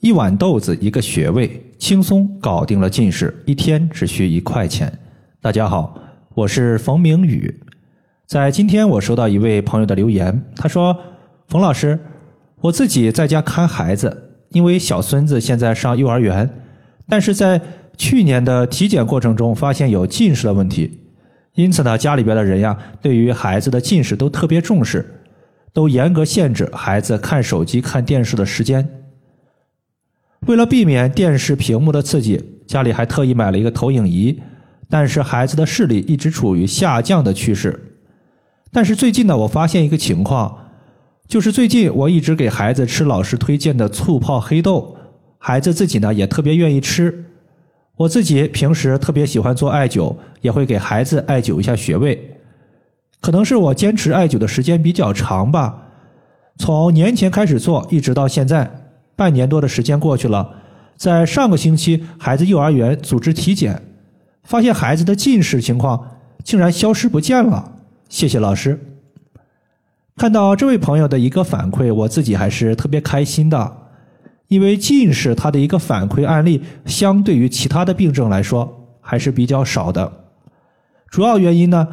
一碗豆子一个穴位，轻松搞定了近视，一天只需一块钱。大家好，我是冯明宇。在今天，我收到一位朋友的留言，他说：“冯老师，我自己在家看孩子，因为小孙子现在上幼儿园，但是在去年的体检过程中发现有近视的问题，因此呢，家里边的人呀，对于孩子的近视都特别重视，都严格限制孩子看手机、看电视的时间。”为了避免电视屏幕的刺激，家里还特意买了一个投影仪。但是孩子的视力一直处于下降的趋势。但是最近呢，我发现一个情况，就是最近我一直给孩子吃老师推荐的醋泡黑豆，孩子自己呢也特别愿意吃。我自己平时特别喜欢做艾灸，也会给孩子艾灸一下穴位。可能是我坚持艾灸的时间比较长吧，从年前开始做，一直到现在。半年多的时间过去了，在上个星期，孩子幼儿园组织体检，发现孩子的近视情况竟然消失不见了。谢谢老师。看到这位朋友的一个反馈，我自己还是特别开心的，因为近视它的一个反馈案例，相对于其他的病症来说还是比较少的。主要原因呢，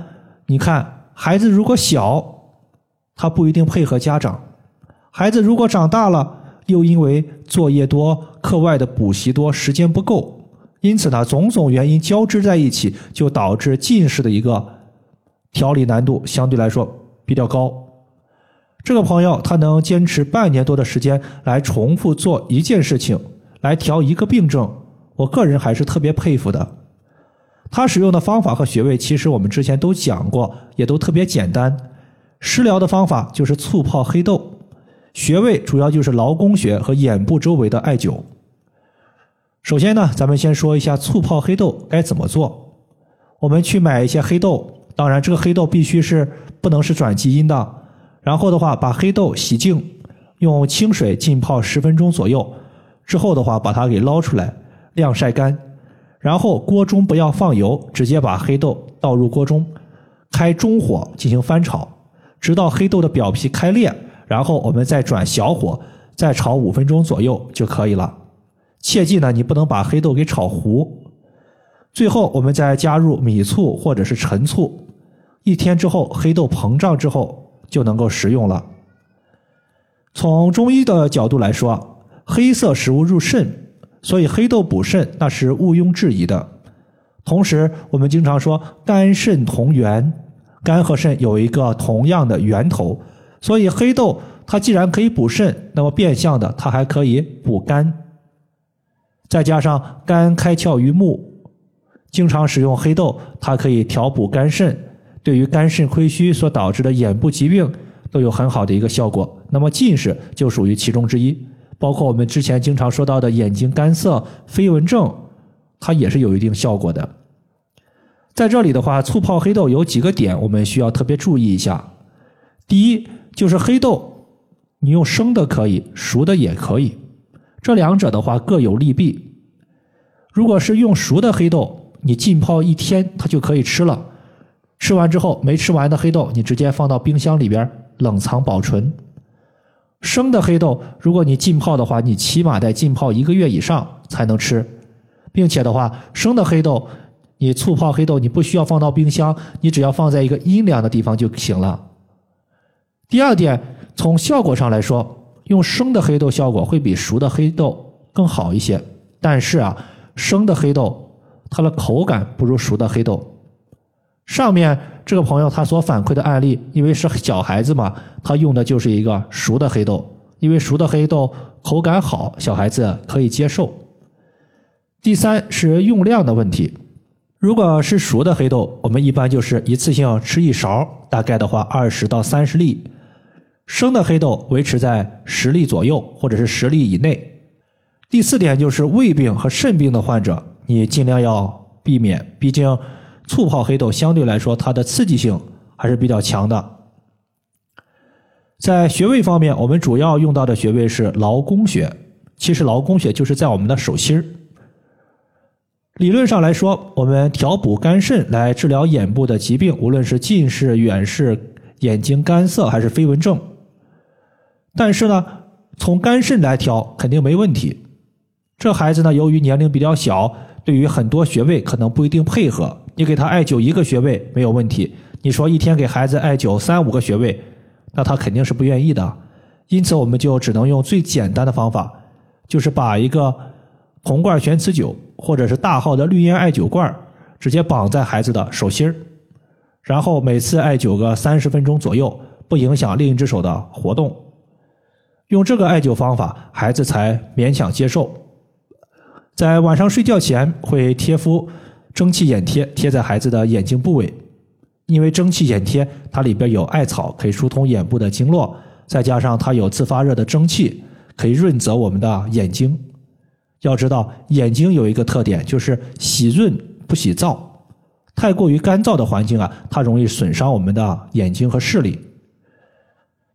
你看孩子如果小，他不一定配合家长；孩子如果长大了。又因为作业多、课外的补习多、时间不够，因此呢，种种原因交织在一起，就导致近视的一个调理难度相对来说比较高。这个朋友他能坚持半年多的时间来重复做一件事情，来调一个病症，我个人还是特别佩服的。他使用的方法和穴位，其实我们之前都讲过，也都特别简单。食疗的方法就是醋泡黑豆。穴位主要就是劳宫穴和眼部周围的艾灸。首先呢，咱们先说一下醋泡黑豆该怎么做。我们去买一些黑豆，当然这个黑豆必须是不能是转基因的。然后的话，把黑豆洗净，用清水浸泡十分钟左右。之后的话，把它给捞出来，晾晒干。然后锅中不要放油，直接把黑豆倒入锅中，开中火进行翻炒，直到黑豆的表皮开裂。然后我们再转小火，再炒五分钟左右就可以了。切记呢，你不能把黑豆给炒糊。最后我们再加入米醋或者是陈醋。一天之后，黑豆膨胀之后就能够食用了。从中医的角度来说，黑色食物入肾，所以黑豆补肾那是毋庸置疑的。同时，我们经常说肝肾同源，肝和肾有一个同样的源头。所以黑豆它既然可以补肾，那么变相的它还可以补肝。再加上肝开窍于目，经常使用黑豆，它可以调补肝肾，对于肝肾亏虚所导致的眼部疾病都有很好的一个效果。那么近视就属于其中之一，包括我们之前经常说到的眼睛干涩、飞蚊症，它也是有一定效果的。在这里的话，醋泡黑豆有几个点我们需要特别注意一下。第一。就是黑豆，你用生的可以，熟的也可以，这两者的话各有利弊。如果是用熟的黑豆，你浸泡一天它就可以吃了，吃完之后没吃完的黑豆，你直接放到冰箱里边冷藏保存。生的黑豆，如果你浸泡的话，你起码得浸泡一个月以上才能吃，并且的话，生的黑豆，你醋泡黑豆，你不需要放到冰箱，你只要放在一个阴凉的地方就行了。第二点，从效果上来说，用生的黑豆效果会比熟的黑豆更好一些。但是啊，生的黑豆它的口感不如熟的黑豆。上面这个朋友他所反馈的案例，因为是小孩子嘛，他用的就是一个熟的黑豆，因为熟的黑豆口感好，小孩子可以接受。第三是用量的问题，如果是熟的黑豆，我们一般就是一次性吃一勺，大概的话二十到三十粒。生的黑豆维持在十粒左右，或者是十粒以内。第四点就是胃病和肾病的患者，你尽量要避免，毕竟醋泡黑豆相对来说它的刺激性还是比较强的。在穴位方面，我们主要用到的穴位是劳宫穴，其实劳宫穴就是在我们的手心儿。理论上来说，我们调补肝肾来治疗眼部的疾病，无论是近视、远视、眼睛干涩还是飞蚊症。但是呢，从肝肾来调肯定没问题，这孩子呢，由于年龄比较小，对于很多穴位可能不一定配合。你给他艾灸一个穴位没有问题，你说一天给孩子艾灸三五个穴位，那他肯定是不愿意的。因此，我们就只能用最简单的方法，就是把一个红罐玄磁灸或者是大号的绿烟艾灸罐直接绑在孩子的手心，然后每次艾灸个三十分钟左右，不影响另一只手的活动。用这个艾灸方法，孩子才勉强接受。在晚上睡觉前会贴敷蒸汽眼贴，贴在孩子的眼睛部位，因为蒸汽眼贴它里边有艾草，可以疏通眼部的经络，再加上它有自发热的蒸汽，可以润泽我们的眼睛。要知道，眼睛有一个特点，就是喜润不喜燥，太过于干燥的环境啊，它容易损伤我们的眼睛和视力。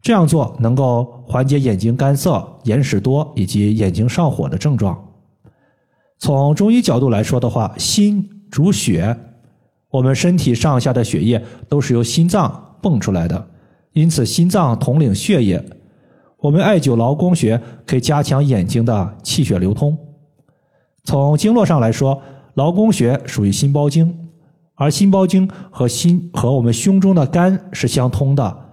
这样做能够缓解眼睛干涩、眼屎多以及眼睛上火的症状。从中医角度来说的话，心主血，我们身体上下的血液都是由心脏泵出来的，因此心脏统领血液。我们艾灸劳宫穴可以加强眼睛的气血流通。从经络上来说，劳宫穴属于心包经，而心包经和心和我们胸中的肝是相通的。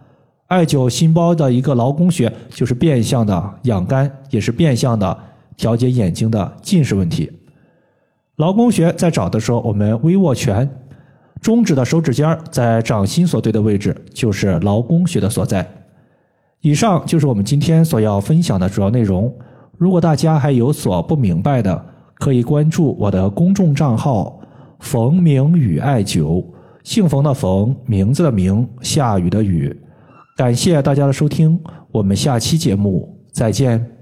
艾灸心包的一个劳宫穴，就是变相的养肝，也是变相的调节眼睛的近视问题。劳宫穴在找的时候，我们微握拳，中指的手指尖在掌心所对的位置，就是劳宫穴的所在。以上就是我们今天所要分享的主要内容。如果大家还有所不明白的，可以关注我的公众账号“冯明宇艾灸”，姓冯的冯，名字的名，下雨的雨。感谢大家的收听，我们下期节目再见。